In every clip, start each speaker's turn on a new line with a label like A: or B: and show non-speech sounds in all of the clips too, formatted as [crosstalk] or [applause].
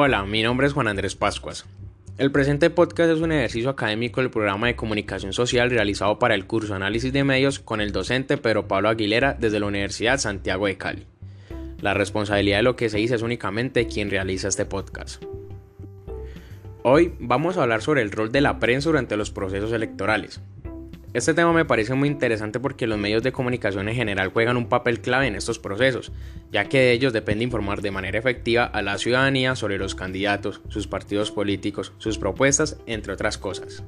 A: Hola, mi nombre es Juan Andrés Pascuas. El presente podcast es un ejercicio académico del programa de comunicación social realizado para el curso Análisis de Medios con el docente Pedro Pablo Aguilera desde la Universidad Santiago de Cali. La responsabilidad de lo que se dice es únicamente quien realiza este podcast. Hoy vamos a hablar sobre el rol de la prensa durante los procesos electorales, este tema me parece muy interesante porque los medios de comunicación en general juegan un papel clave en estos procesos, ya que de ellos depende informar de manera efectiva a la ciudadanía sobre los candidatos, sus partidos políticos, sus propuestas, entre otras cosas.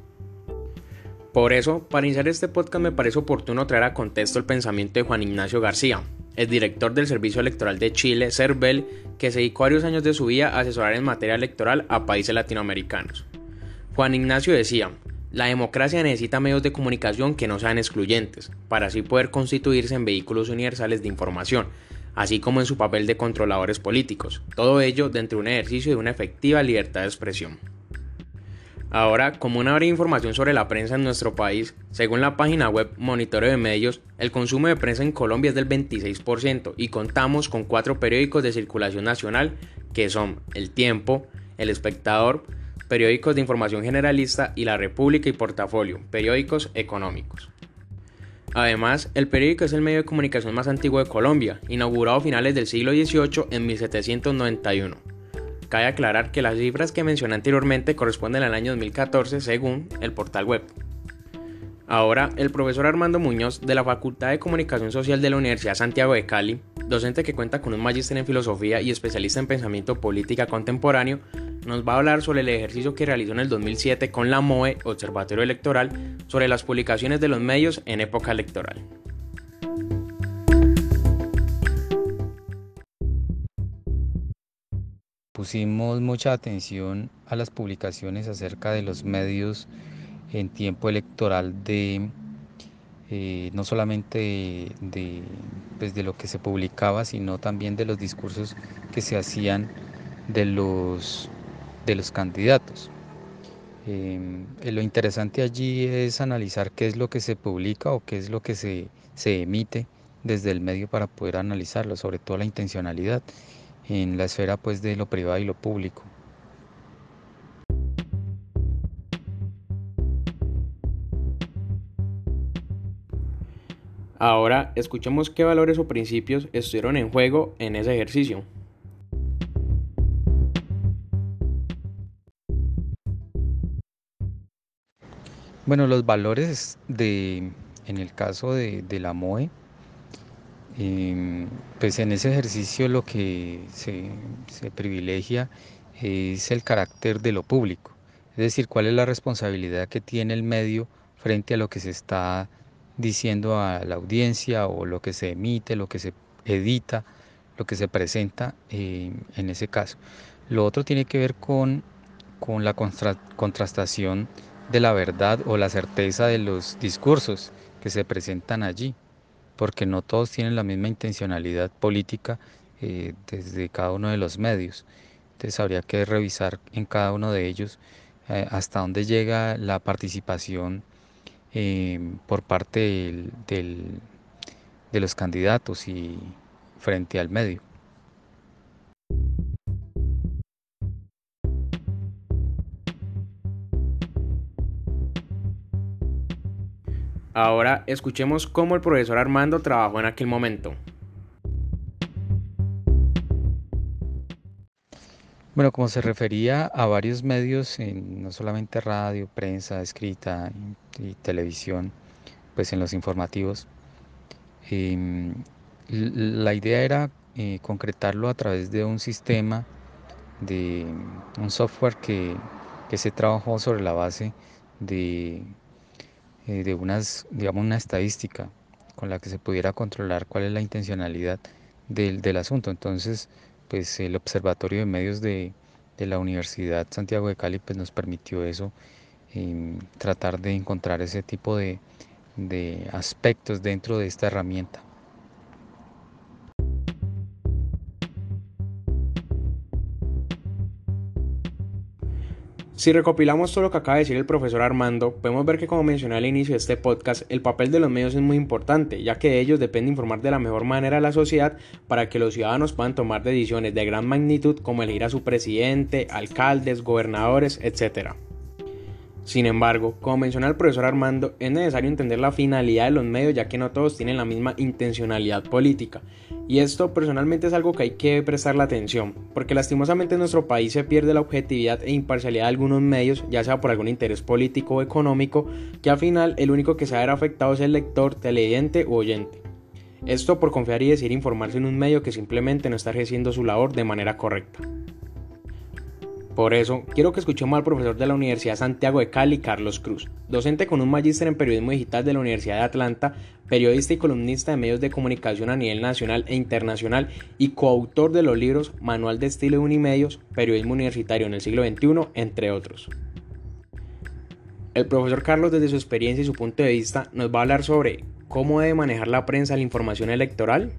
A: Por eso, para iniciar este podcast me parece oportuno traer a contexto el pensamiento de Juan Ignacio García, el director del Servicio Electoral de Chile, CERVEL, que se dedicó varios años de su vida a asesorar en materia electoral a países latinoamericanos. Juan Ignacio decía, la democracia necesita medios de comunicación que no sean excluyentes, para así poder constituirse en vehículos universales de información, así como en su papel de controladores políticos, todo ello dentro de un ejercicio de una efectiva libertad de expresión. Ahora, como una breve información sobre la prensa en nuestro país, según la página web Monitoreo de Medios, el consumo de prensa en Colombia es del 26% y contamos con cuatro periódicos de circulación nacional que son El Tiempo, El Espectador, periódicos de información generalista y La República y Portafolio, periódicos económicos. Además, el periódico es el medio de comunicación más antiguo de Colombia, inaugurado a finales del siglo XVIII en 1791. Cabe aclarar que las cifras que mencioné anteriormente corresponden al año 2014 según el portal web. Ahora, el profesor Armando Muñoz de la Facultad de Comunicación Social de la Universidad Santiago de Cali, docente que cuenta con un magíster en filosofía y especialista en pensamiento política contemporáneo, nos va a hablar sobre el ejercicio que realizó en el 2007 con la MOE, Observatorio Electoral, sobre las publicaciones de los medios en época electoral.
B: Pusimos mucha atención a las publicaciones acerca de los medios en tiempo electoral de eh, no solamente de, pues, de lo que se publicaba, sino también de los discursos que se hacían de los, de los candidatos. Em, eh, lo interesante allí es analizar qué es lo que se publica o qué es lo que se, se emite desde el medio para poder analizarlo, sobre todo la intencionalidad en la esfera pues de lo privado y lo público.
A: Ahora escuchemos qué valores o principios estuvieron en juego en ese ejercicio.
B: Bueno, los valores de, en el caso de, la MOE, em, pues en ese ejercicio lo que se, privilegia es el carácter de lo público, es decir, cuál es la responsabilidad que tiene el medio frente a lo que se está diciendo a la audiencia o lo que se emite, lo que se edita, lo que se presenta eh, en ese caso. Lo otro tiene que ver con, con la contrastación de la verdad o la certeza de los discursos que se presentan allí, porque no todos tienen la misma intencionalidad política eh, desde cada uno de los medios. Entonces habría que revisar en cada uno de ellos eh, hasta dónde llega la participación Em, por parte de los candidatos y frente al medio.
A: Ahora escuchemos cómo el profesor Armando trabajó en aquel momento.
B: Bueno, como se refería a varios medios, no solamente radio, prensa, escrita y, televisión, pues en los informativos, em, la idea era eh, concretarlo a través de un sistema, de un software que, se trabajó sobre la base de, eh, de unas, digamos, una estadística con la que se pudiera controlar cuál es la intencionalidad del, del asunto. Entonces, pues el Observatorio de Medios de, la Universidad Santiago de Cali pues nos permitió eso, em, tratar de encontrar ese tipo de, de aspectos dentro de esta herramienta.
A: Si recopilamos todo lo que acaba de decir el profesor Armando, podemos ver que como mencioné al inicio de este podcast, el papel de los medios es muy importante, ya que de ellos depende informar de la mejor manera a la sociedad para que los ciudadanos puedan tomar decisiones de gran magnitud como elegir a su presidente, alcaldes, gobernadores, etc. Sin embargo, como menciona el profesor Armando, es necesario entender la finalidad de los medios ya que no todos tienen la misma intencionalidad política. Y esto personalmente es algo que hay que prestarle atención, porque lastimosamente en nuestro país se pierde la objetividad e imparcialidad de algunos medios, ya sea por algún interés político o económico, que al final el único que se va ver afectado es el lector, televidente u oyente. Esto por confiar y decir informarse en un medio que simplemente no está ejerciendo su labor de manera correcta. Por eso, quiero que escuchemos al profesor de la Universidad Santiago de Cali, Carlos Cruz, docente con un magíster en periodismo digital de la Universidad de Atlanta, periodista y columnista de medios de comunicación a nivel nacional e internacional y coautor de los libros Manual de Estilo de Unimedios, Periodismo Universitario en el siglo XXI, entre otros. El profesor Carlos, desde su experiencia y su punto de vista, nos va a hablar sobre cómo debe manejar la prensa la información electoral,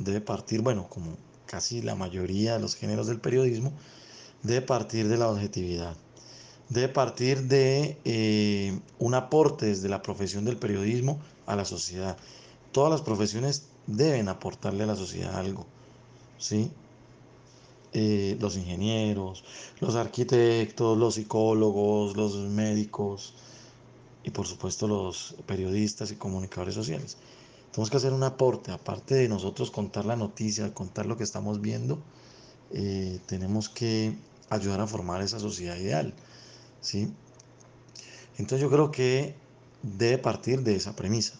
C: debe partir, bueno, como casi la mayoría de los géneros del periodismo, debe partir de la objetividad, debe partir de eh, un aporte desde la profesión del periodismo a la sociedad. Todas las profesiones deben aportarle a la sociedad algo, ¿sí? Eh, los ingenieros, los arquitectos, los psicólogos, los médicos y por supuesto los periodistas y comunicadores sociales. Tenemos que hacer un aporte, aparte de nosotros contar la noticia, contar lo que estamos viendo, eh, tenemos que ayudar a formar esa sociedad ideal. ¿sí? Entonces yo creo que debe partir de esa premisa.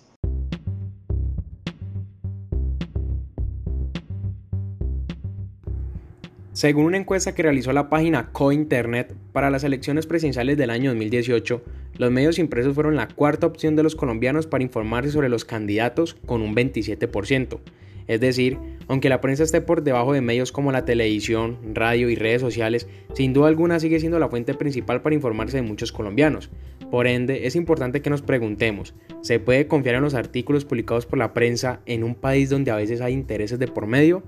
A: Según una encuesta que realizó la página CoInternet para las elecciones presidenciales del año 2018, los medios impresos fueron la cuarta opción de los colombianos para informarse sobre los candidatos con un 27%. Es decir, aunque la prensa esté por debajo de medios como la televisión, radio y redes sociales, sin duda alguna sigue siendo la fuente principal para informarse de muchos colombianos. Por ende, es importante que nos preguntemos, ¿se puede confiar en los artículos publicados por la prensa en un país donde a veces hay intereses de por medio?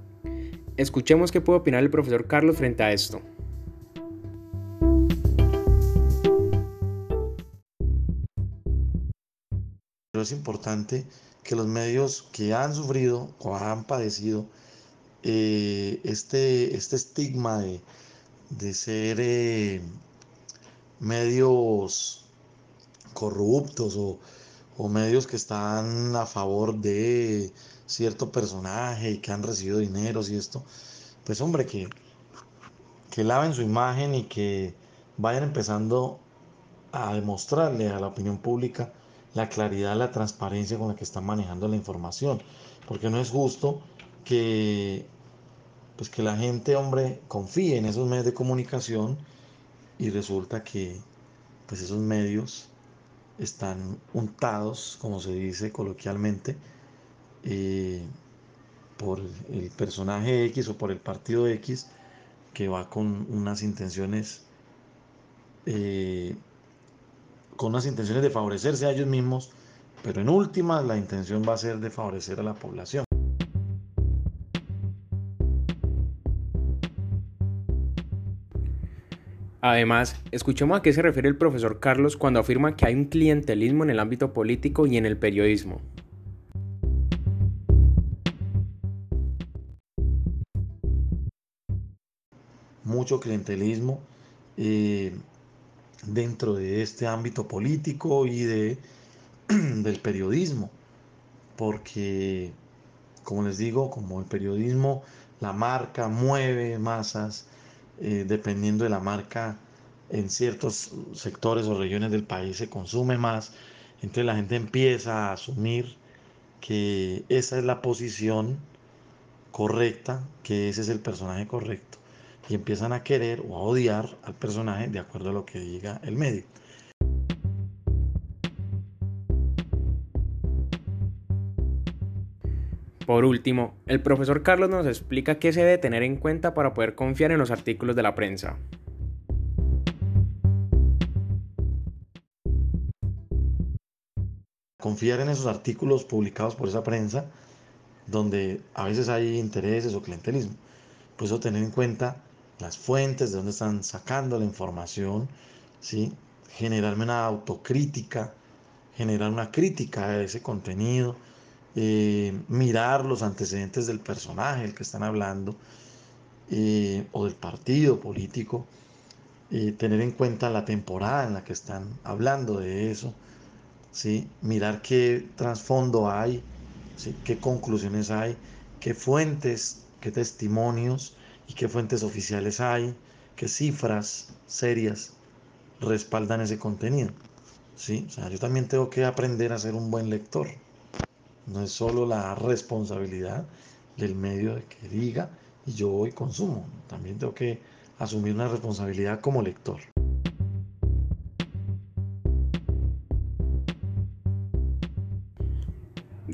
A: Escuchemos qué puede opinar el profesor Carlos frente a esto.
C: Es importante que los medios que han sufrido o han padecido eh, este, este estigma de, de ser eh, medios corruptos o, o medios que están a favor de cierto personaje y que han recibido dineros y esto, pues hombre, que, que laven su imagen y que vayan empezando a demostrarle a la opinión pública la claridad, la transparencia con la que están manejando la información. Porque no es justo que, pues que la gente, hombre, confíe en esos medios de comunicación y resulta que pues esos medios están untados, como se dice coloquialmente, eh, por el personaje X o por el partido X que va con unas intenciones eh, con unas intenciones de favorecerse a ellos mismos, pero en última la intención va a ser de favorecer a la población.
A: Además, escuchemos a qué se refiere el profesor Carlos cuando afirma que hay un clientelismo en el ámbito político y en el periodismo.
C: Mucho clientelismo. Eh, dentro de este ámbito político y de, [clears throat] del periodismo, porque, como les digo, como el periodismo, la marca mueve masas, eh, dependiendo de la marca, en ciertos sectores o regiones del país se consume más, entonces la gente empieza a asumir que esa es la posición correcta, que ese es el personaje correcto y empiezan a querer o a odiar al personaje de acuerdo a lo que diga el medio.
A: Por último, el profesor Carlos nos explica qué se debe tener en cuenta para poder confiar en los artículos de la prensa.
C: Confiar en esos artículos publicados por esa prensa donde a veces hay intereses o clientelismo. Por eso tener en cuenta las fuentes, de dónde están sacando la información, ¿sí? generarme una autocrítica, generar una crítica a ese contenido, eh, mirar los antecedentes del personaje del que están hablando eh, o del partido político, eh, tener en cuenta la temporada en la que están hablando de eso, ¿sí? mirar qué trasfondo hay, ¿sí? qué conclusiones hay, qué fuentes, qué testimonios y qué fuentes oficiales hay, qué cifras serias respaldan ese contenido. ¿sí? O sea, yo también tengo que aprender a ser un buen lector. No es solo la responsabilidad del medio de que diga y yo hoy consumo. También tengo que asumir una responsabilidad como lector.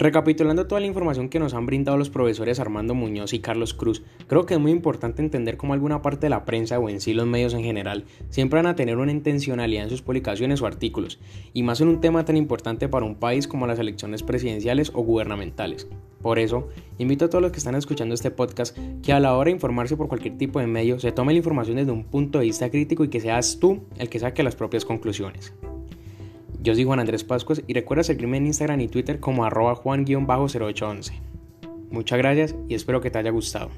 A: Recapitulando toda la información que nos han brindado los profesores Armando Muñoz y Carlos Cruz, creo que es muy importante entender cómo alguna parte de la prensa o en sí los medios en general siempre van a tener una intencionalidad en sus publicaciones o artículos, y más en un tema tan importante para un país como las elecciones presidenciales o gubernamentales. Por eso, invito a todos los que están escuchando este podcast que a la hora de informarse por cualquier tipo de medio se tome la información desde un punto de vista crítico y que seas tú el que saque las propias conclusiones. Yo soy Juan Andrés Pascuas y recuerda seguirme en Instagram y Twitter como arroba juan-0811. Muchas gracias y espero que te haya gustado.